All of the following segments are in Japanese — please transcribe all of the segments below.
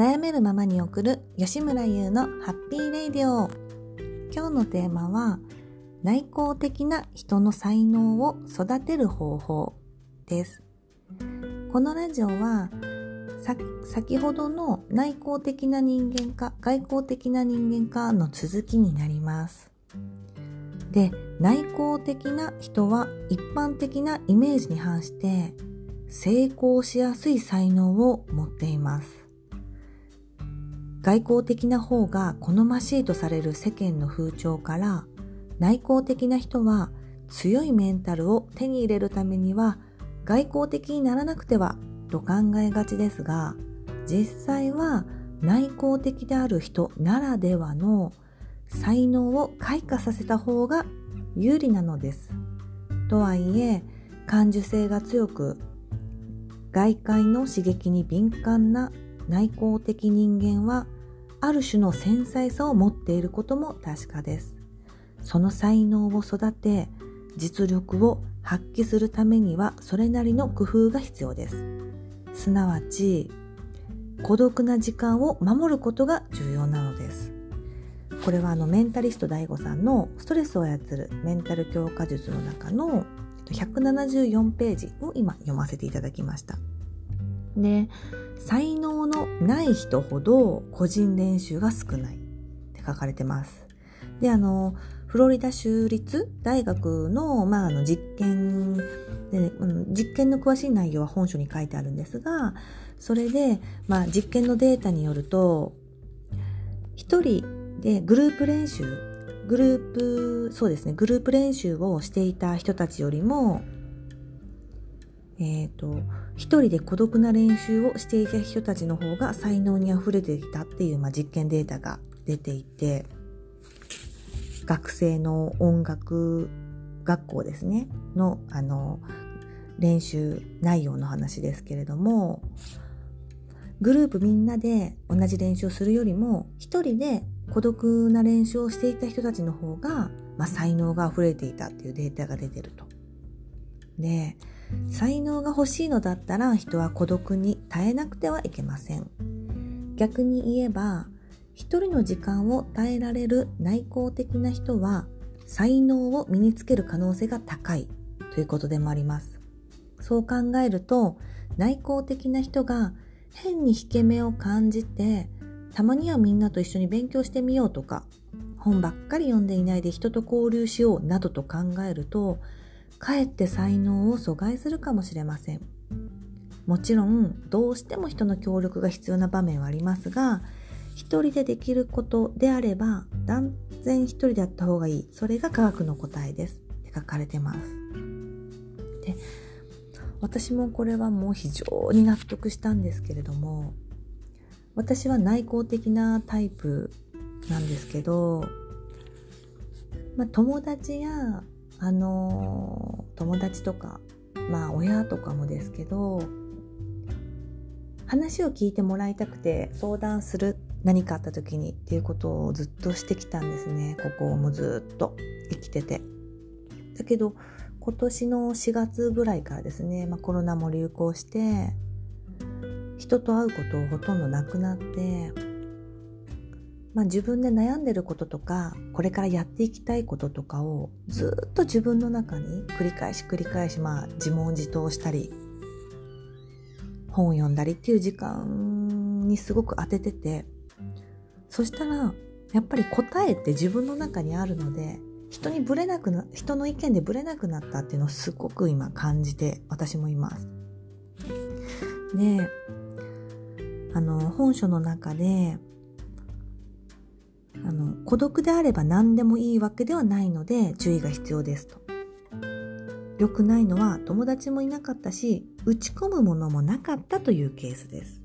悩めるままに送る吉村優のハッピーレイディオ。今日のテーマは内向的な人の才能を育てる方法です。このラジオは先ほどの内向的な人間か外向的な人間かの続きになります。で内向的な人は一般的なイメージに反して成功しやすい才能を持っています。外交的な方が好ましいとされる世間の風潮から内向的な人は強いメンタルを手に入れるためには外交的にならなくてはと考えがちですが実際は内向的である人ならではの才能を開花させた方が有利なのです。とはいえ感受性が強く外界の刺激に敏感な内向的人間はある種の繊細さを持っていることも確かです。その才能を育て実力を発揮するためにはそれなりの工夫が必要です。すなわち孤独な時間を守ることが重要なのです。これはあのメンタリスト DAIGO さんのストレスを操るメンタル強化術の中の174ページを今読ませていただきました。で才能のない人ほど個人練習が少ないって書かれてます。であのフロリダ州立大学の,、まあ、あの実験で、ね、実験の詳しい内容は本書に書いてあるんですがそれで、まあ、実験のデータによると1人でグループ練習グループそうですねグループ練習をしていた人たちよりもえっ、ー、と一人で孤独な練習をしていた人たちの方が才能にあふれていたっていう、まあ、実験データが出ていて学生の音楽学校ですねのあの練習内容の話ですけれどもグループみんなで同じ練習をするよりも一人で孤独な練習をしていた人たちの方が、まあ、才能が溢れていたっていうデータが出てると。で才能が欲しいのだったら人は孤独に耐えなくてはいけません。逆に言えば一人の時間を耐えられる内向的な人は才能を身につける可能性が高いということでもあります。そう考えると内向的な人が変に引け目を感じてたまにはみんなと一緒に勉強してみようとか本ばっかり読んでいないで人と交流しようなどと考えるとかえって才能を阻害するかもしれません。もちろんどうしても人の協力が必要な場面はありますが一人でできることであれば断然一人でやった方がいい。それが科学の答えです。って書かれてます。で私もこれはもう非常に納得したんですけれども私は内向的なタイプなんですけど、まあ、友達やあの友達とかまあ親とかもですけど話を聞いてもらいたくて相談する何かあった時にっていうことをずっとしてきたんですねここもずっと生きてて。だけど今年の4月ぐらいからですね、まあ、コロナも流行して人と会うことほとんどなくなってまあ、自分で悩んでることとかこれからやっていきたいこととかをずっと自分の中に繰り返し繰り返し、まあ、自問自答したり本を読んだりっていう時間にすごく当てててそしたらやっぱり答えって自分の中にあるので人にぶれなくな人の意見でぶれなくなったっていうのをすごく今感じて私もいます。であの本書の中であの孤独であれば何でもいいわけではないので注意が必要ですと。良くないのは友達もいなかったし打ち込むものもなかったというケースです。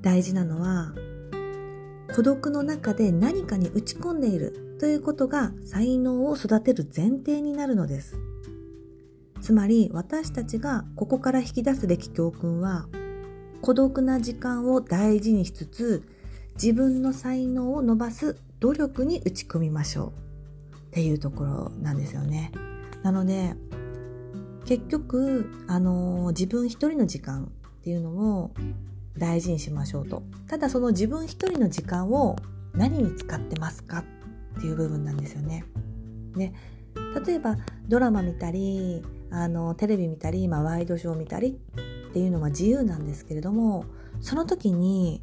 大事なのは孤独の中で何かに打ち込んでいるということが才能を育てる前提になるのです。つまり私たちがここから引き出すべき教訓は孤独な時間を大事にしつつ自分の才能を伸ばす努力に打ち込みましょうっていうところなんですよね。なので結局、あの自分一人の時間っていうのを大事にしましょうとただその自分一人の時間を何に使ってますかっていう部分なんですよね。で例えばドラマ見たりあのテレビ見たり、まあ、ワイドショー見たりっていうのは自由なんですけれどもその時に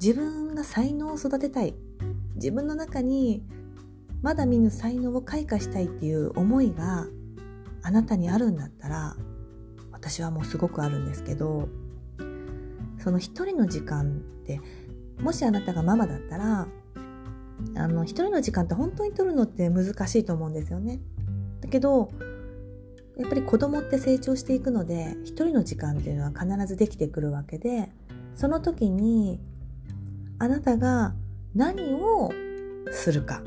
自分が才能を育てたい自分の中にまだ見ぬ才能を開花したいっていう思いがあなたにあるんだったら私はもうすごくあるんですけどその一人の時間ってもしあなたがママだったらあの一人の時間って本当に取るのって難しいと思うんですよね。だけどやっぱり子供って成長していくので一人の時間っていうのは必ずできてくるわけでその時にあなたが何をするか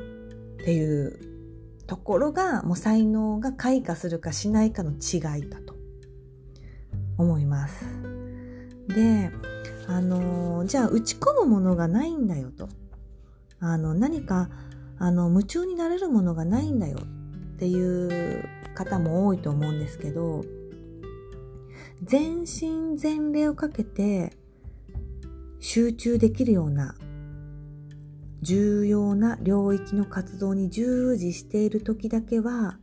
っていうところがもう才能が開花するかしないかの違いだと思います。であのじゃあ打ち込むものがないんだよとあの何かあの夢中になれるものがないんだよっていう方も多いと思うんですけど全身全霊をかけて集中できるような重要な領域の活動に従事している時だけは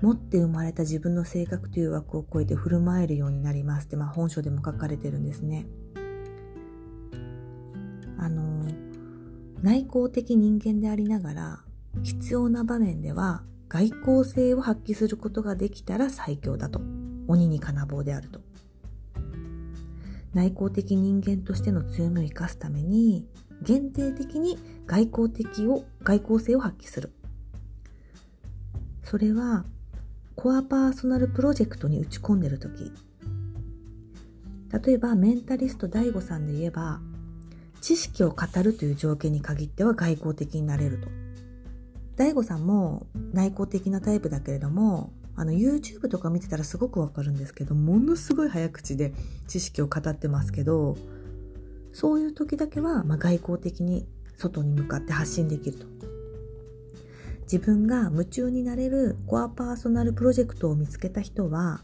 持って生まれた自分の性格という枠を超えて振る舞えるようになりますって、まあ、本書でも書かれてるんですね。あの内向的人間でありながら必要な場面では外交性を発揮することができたら最強だと鬼に金棒であると内向的人間としての強みを生かすために限定的に外交的を外交性を発揮する。それはコアパーソナルプロジェクトに打ち込んでる時。例えばメンタリスト DAIGO さんで言えば知識を語るという条件に限っては外交的になれると。DAIGO さんも内向的なタイプだけれどもあの YouTube とか見てたらすごくわかるんですけどものすごい早口で知識を語ってますけどそういう時だけは、まあ、外交的に外に向かって発信できると。自分が夢中になれるコアパーソナルプロジェクトを見つけた人は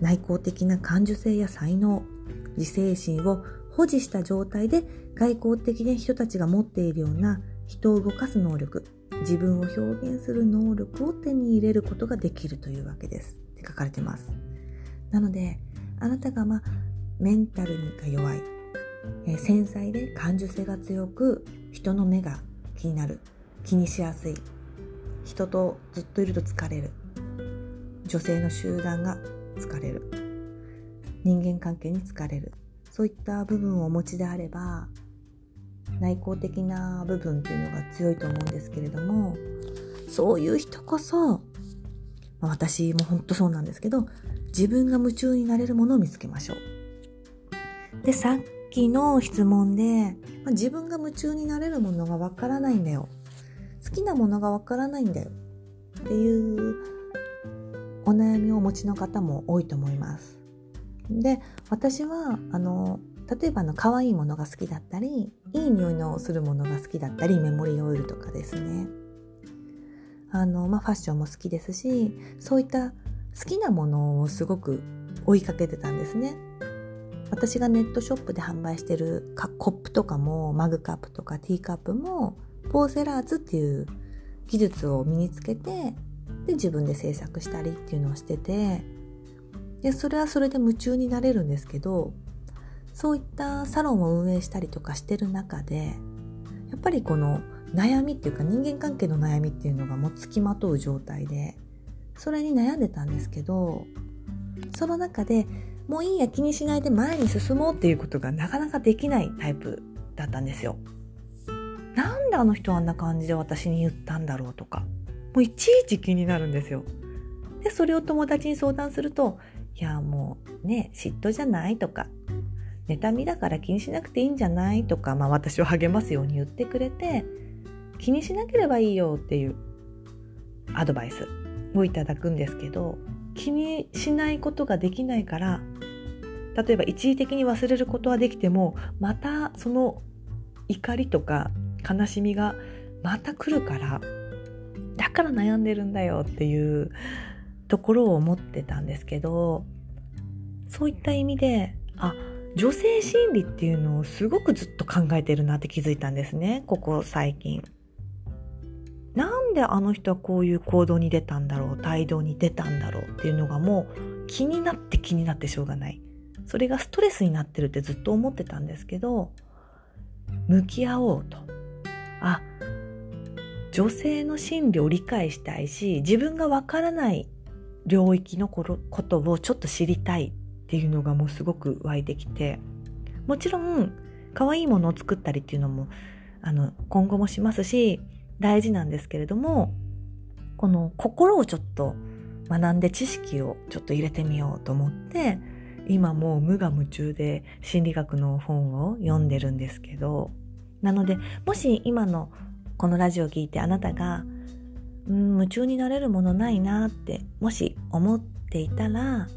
内向的な感受性や才能自制心を保持した状態で外交的な人たちが持っているような人を動かす能力自分を表現する能力を手に入れることができるというわけです。って書かれてます。なのであなたがまあメンタルが弱い、えー、繊細で感受性が強く人の目が気になる。気にしやすい。人とずっといると疲れる。女性の集団が疲れる。人間関係に疲れる。そういった部分をお持ちであれば内向的な部分っていうのが強いと思うんですけれどもそういう人こそ、まあ、私も本当そうなんですけど自分が夢中になれるものを見つけましょう。でさっきの質問で、まあ、自分が夢中になれるものがわからないんだよ好きなものがわからないんだよっていうお悩みをお持ちの方も多いと思います。で私はあの例えばの可愛いものが好きだったりいい匂いのするものが好きだったりメモリーオイルとかですね。あの、まあ、ファッションも好きですしそういった好きなものをすごく追いかけてたんですね。私がネットショップで販売してるコップとかもマグカップとかティーカップもポーセラーズっていう技術を身につけてで自分で制作したりっていうのをしててでそれはそれで夢中になれるんですけどそういったサロンを運営したりとかしてる中でやっぱりこの悩みっていうか人間関係の悩みっていうのがもうつきまとう状態でそれに悩んでたんですけどその中でもういいや気にしないで前に進もうっていうことがなかなかできないタイプだったんですよ。なんであの人あんな感じで私に言ったんだろうとかもういちいち気になるんですよ。でそれを友達に相談するといやもうね嫉妬じゃないとか妬みだから気にしなくていいんじゃない？とか、まあ、私を励ますように言ってくれて気にしなければいいよっていうアドバイスをいただくんですけど気にしないことができないから例えば一時的に忘れることはできてもまたその怒りとか悲しみがまた来るからだから悩んでるんだよっていうところを思ってたんですけどそういった意味であ女性心理っていうのをすごくずっと考えてるなって気づいたんですねここ最近。なんであの人はこういう行動に出たんだろう態度に出たんだろうっていうのがもう気になって気になってしょうがない。それがストレスになってるってずっと思ってたんですけど向き合おうと。あ女性の心理を理解したいし自分がわからない領域のことをちょっと知りたい。っていうのがもうすごく湧いてきてもちろん可愛いものを作ったりっていうのもあの今後もしますし大事なんですけれどもこの心をちょっと学んで知識をちょっと入れてみようと思って今もう無我夢中で心理学の本を読んでるんですけどなのでもし今のこのラジオを聞いてあなたが夢中になれるものないなってもし思っていたら、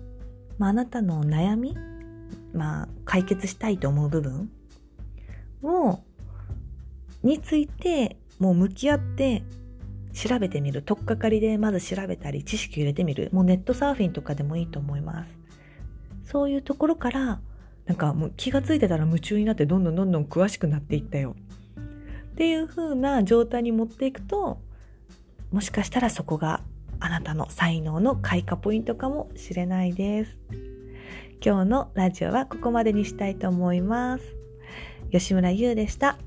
まあ、あなたの悩み、まあ、解決したいと思う部分をについてもう向き合って調べてみる。とっかかりでまず調べたり知識入れてみる。もうネットサーフィンとかでもいいと思います。そういうところから、なんかもう気がついてたら夢中になってどんどんどんどん詳しくなっていったよ。っていう風な状態に持っていくと、もしかしたらそこがあなたの才能の開花ポイントかもしれないです。今日のラジオはここまでにしたいと思います。吉村優でした。